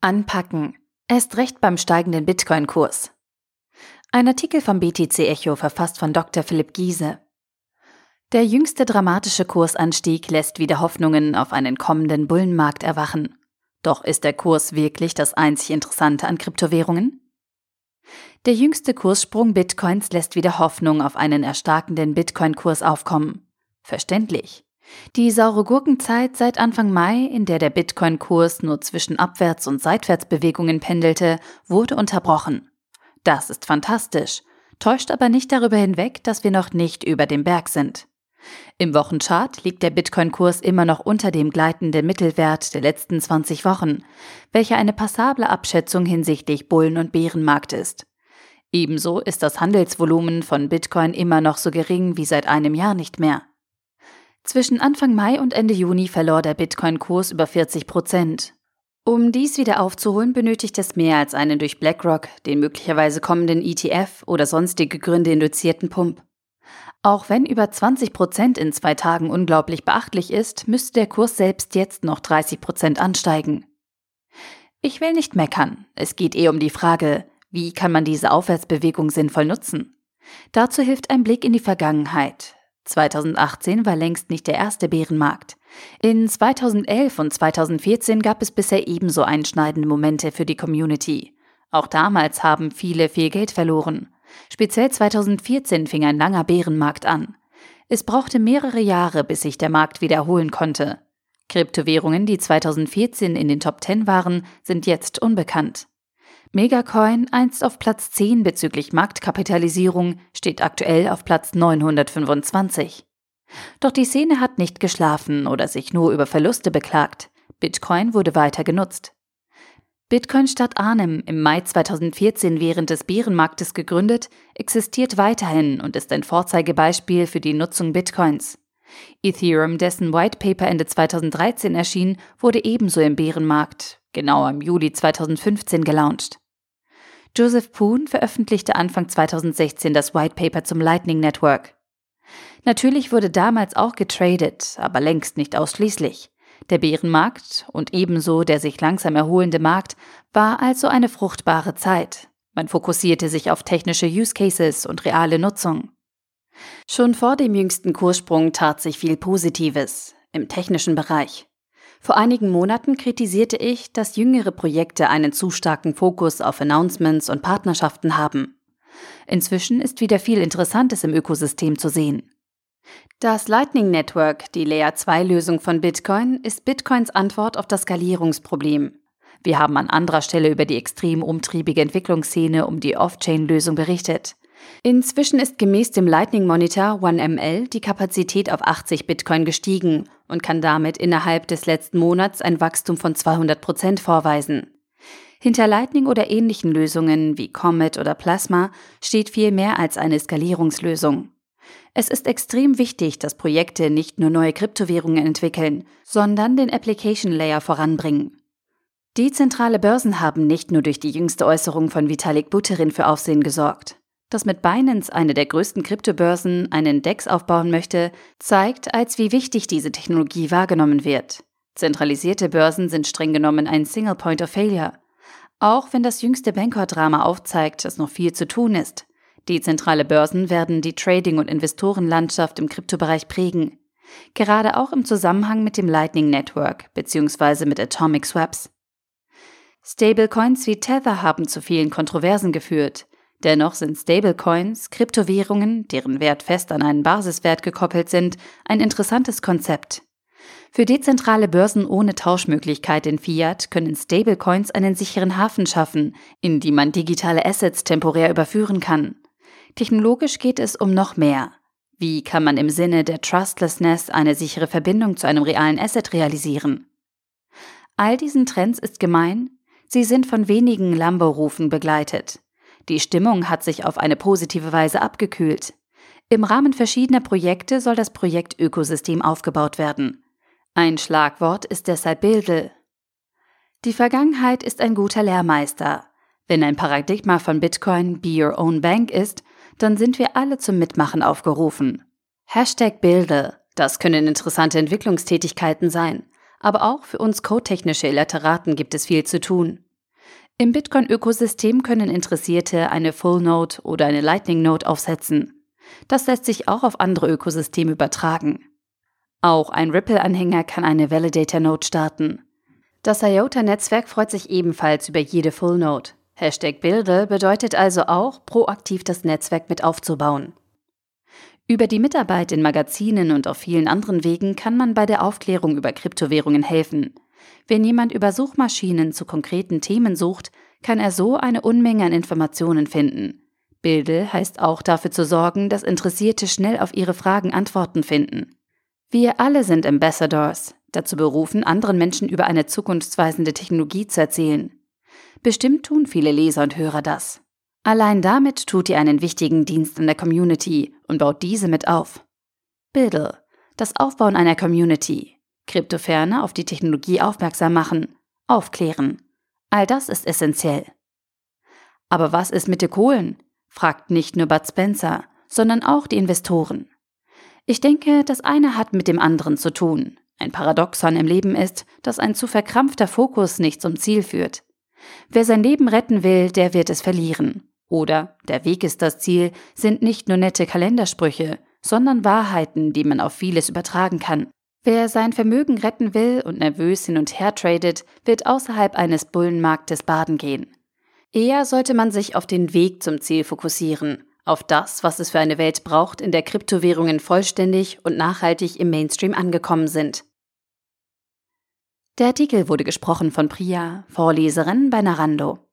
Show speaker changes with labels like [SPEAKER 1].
[SPEAKER 1] Anpacken. Erst recht beim steigenden Bitcoin-Kurs. Ein Artikel vom BTC Echo verfasst von Dr. Philipp Giese. Der jüngste dramatische Kursanstieg lässt wieder Hoffnungen auf einen kommenden Bullenmarkt erwachen. Doch ist der Kurs wirklich das einzig Interessante an Kryptowährungen? Der jüngste Kurssprung Bitcoins lässt wieder Hoffnung auf einen erstarkenden Bitcoin-Kurs aufkommen. Verständlich. Die saure Gurkenzeit seit Anfang Mai, in der der Bitcoin-Kurs nur zwischen Abwärts- und Seitwärtsbewegungen pendelte, wurde unterbrochen. Das ist fantastisch, täuscht aber nicht darüber hinweg, dass wir noch nicht über dem Berg sind. Im Wochenchart liegt der Bitcoin-Kurs immer noch unter dem gleitenden Mittelwert der letzten 20 Wochen, welcher eine passable Abschätzung hinsichtlich Bullen- und Bärenmarkt ist. Ebenso ist das Handelsvolumen von Bitcoin immer noch so gering wie seit einem Jahr nicht mehr. Zwischen Anfang Mai und Ende Juni verlor der Bitcoin-Kurs über 40 Prozent. Um dies wieder aufzuholen, benötigt es mehr als einen durch BlackRock, den möglicherweise kommenden ETF oder sonstige Gründe induzierten Pump. Auch wenn über 20 Prozent in zwei Tagen unglaublich beachtlich ist, müsste der Kurs selbst jetzt noch 30 Prozent ansteigen. Ich will nicht meckern. Es geht eher um die Frage, wie kann man diese Aufwärtsbewegung sinnvoll nutzen? Dazu hilft ein Blick in die Vergangenheit. 2018 war längst nicht der erste Bärenmarkt. In 2011 und 2014 gab es bisher ebenso einschneidende Momente für die Community. Auch damals haben viele viel Geld verloren. Speziell 2014 fing ein langer Bärenmarkt an. Es brauchte mehrere Jahre, bis sich der Markt wiederholen konnte. Kryptowährungen, die 2014 in den Top 10 waren, sind jetzt unbekannt. Megacoin, einst auf Platz 10 bezüglich Marktkapitalisierung, steht aktuell auf Platz 925. Doch die Szene hat nicht geschlafen oder sich nur über Verluste beklagt. Bitcoin wurde weiter genutzt. Bitcoin Stadt Arnhem, im Mai 2014 während des Bärenmarktes gegründet, existiert weiterhin und ist ein Vorzeigebeispiel für die Nutzung Bitcoins. Ethereum, dessen White Paper Ende 2013 erschien, wurde ebenso im Bärenmarkt, genau im Juli 2015 gelauncht. Joseph Poon veröffentlichte Anfang 2016 das White Paper zum Lightning Network. Natürlich wurde damals auch getradet, aber längst nicht ausschließlich. Der Bärenmarkt und ebenso der sich langsam erholende Markt war also eine fruchtbare Zeit. Man fokussierte sich auf technische Use Cases und reale Nutzung. Schon vor dem jüngsten Kurssprung tat sich viel Positives im technischen Bereich. Vor einigen Monaten kritisierte ich, dass jüngere Projekte einen zu starken Fokus auf Announcements und Partnerschaften haben. Inzwischen ist wieder viel Interessantes im Ökosystem zu sehen. Das Lightning Network, die Layer 2 Lösung von Bitcoin, ist Bitcoins Antwort auf das Skalierungsproblem. Wir haben an anderer Stelle über die extrem umtriebige Entwicklungsszene um die Off-Chain-Lösung berichtet. Inzwischen ist gemäß dem Lightning Monitor 1ML die Kapazität auf 80 Bitcoin gestiegen und kann damit innerhalb des letzten Monats ein Wachstum von 200 Prozent vorweisen. Hinter Lightning oder ähnlichen Lösungen wie Comet oder Plasma steht viel mehr als eine Skalierungslösung. Es ist extrem wichtig, dass Projekte nicht nur neue Kryptowährungen entwickeln, sondern den Application Layer voranbringen. Dezentrale Börsen haben nicht nur durch die jüngste Äußerung von Vitalik Buterin für Aufsehen gesorgt. Dass mit Binance, eine der größten Kryptobörsen, einen DEX aufbauen möchte, zeigt, als wie wichtig diese Technologie wahrgenommen wird. Zentralisierte Börsen sind streng genommen ein Single Point of Failure. Auch wenn das jüngste Bancor-Drama aufzeigt, dass noch viel zu tun ist. Dezentrale Börsen werden die Trading- und Investorenlandschaft im Kryptobereich prägen. Gerade auch im Zusammenhang mit dem Lightning Network bzw. mit Atomic Swaps. Stablecoins wie Tether haben zu vielen Kontroversen geführt. Dennoch sind Stablecoins, Kryptowährungen, deren Wert fest an einen Basiswert gekoppelt sind, ein interessantes Konzept. Für dezentrale Börsen ohne Tauschmöglichkeit in Fiat können Stablecoins einen sicheren Hafen schaffen, in die man digitale Assets temporär überführen kann. Technologisch geht es um noch mehr. Wie kann man im Sinne der Trustlessness eine sichere Verbindung zu einem realen Asset realisieren? All diesen Trends ist gemein, sie sind von wenigen Lambo-Rufen begleitet. Die Stimmung hat sich auf eine positive Weise abgekühlt. Im Rahmen verschiedener Projekte soll das Projektökosystem aufgebaut werden. Ein Schlagwort ist deshalb Bildel. Die Vergangenheit ist ein guter Lehrmeister. Wenn ein Paradigma von Bitcoin Be Your Own Bank ist, dann sind wir alle zum Mitmachen aufgerufen. Hashtag Bilde, das können interessante Entwicklungstätigkeiten sein. Aber auch für uns codetechnische Illiteraten gibt es viel zu tun. Im Bitcoin-Ökosystem können Interessierte eine Full Node oder eine Lightning Node aufsetzen. Das lässt sich auch auf andere Ökosysteme übertragen. Auch ein Ripple-Anhänger kann eine Validator Node starten. Das IOTA-Netzwerk freut sich ebenfalls über jede Full Node. Hashtag Bilde bedeutet also auch, proaktiv das Netzwerk mit aufzubauen. Über die Mitarbeit in Magazinen und auf vielen anderen Wegen kann man bei der Aufklärung über Kryptowährungen helfen. Wenn jemand über Suchmaschinen zu konkreten Themen sucht, kann er so eine Unmenge an Informationen finden. Bilde heißt auch dafür zu sorgen, dass Interessierte schnell auf ihre Fragen Antworten finden. Wir alle sind Ambassadors, dazu berufen, anderen Menschen über eine zukunftsweisende Technologie zu erzählen. Bestimmt tun viele Leser und Hörer das. Allein damit tut ihr einen wichtigen Dienst an der Community und baut diese mit auf. Biddle, das Aufbauen einer Community, Kryptoferne auf die Technologie aufmerksam machen, aufklären. All das ist essentiell. Aber was ist mit den Kohlen? fragt nicht nur Bud Spencer, sondern auch die Investoren. Ich denke, das eine hat mit dem anderen zu tun. Ein Paradoxon im Leben ist, dass ein zu verkrampfter Fokus nicht zum Ziel führt. Wer sein Leben retten will, der wird es verlieren. Oder der Weg ist das Ziel sind nicht nur nette Kalendersprüche, sondern Wahrheiten, die man auf vieles übertragen kann. Wer sein Vermögen retten will und nervös hin und her tradet, wird außerhalb eines Bullenmarktes baden gehen. Eher sollte man sich auf den Weg zum Ziel fokussieren, auf das, was es für eine Welt braucht, in der Kryptowährungen vollständig und nachhaltig im Mainstream angekommen sind. Der Artikel wurde gesprochen von Priya, Vorleserin bei Narando.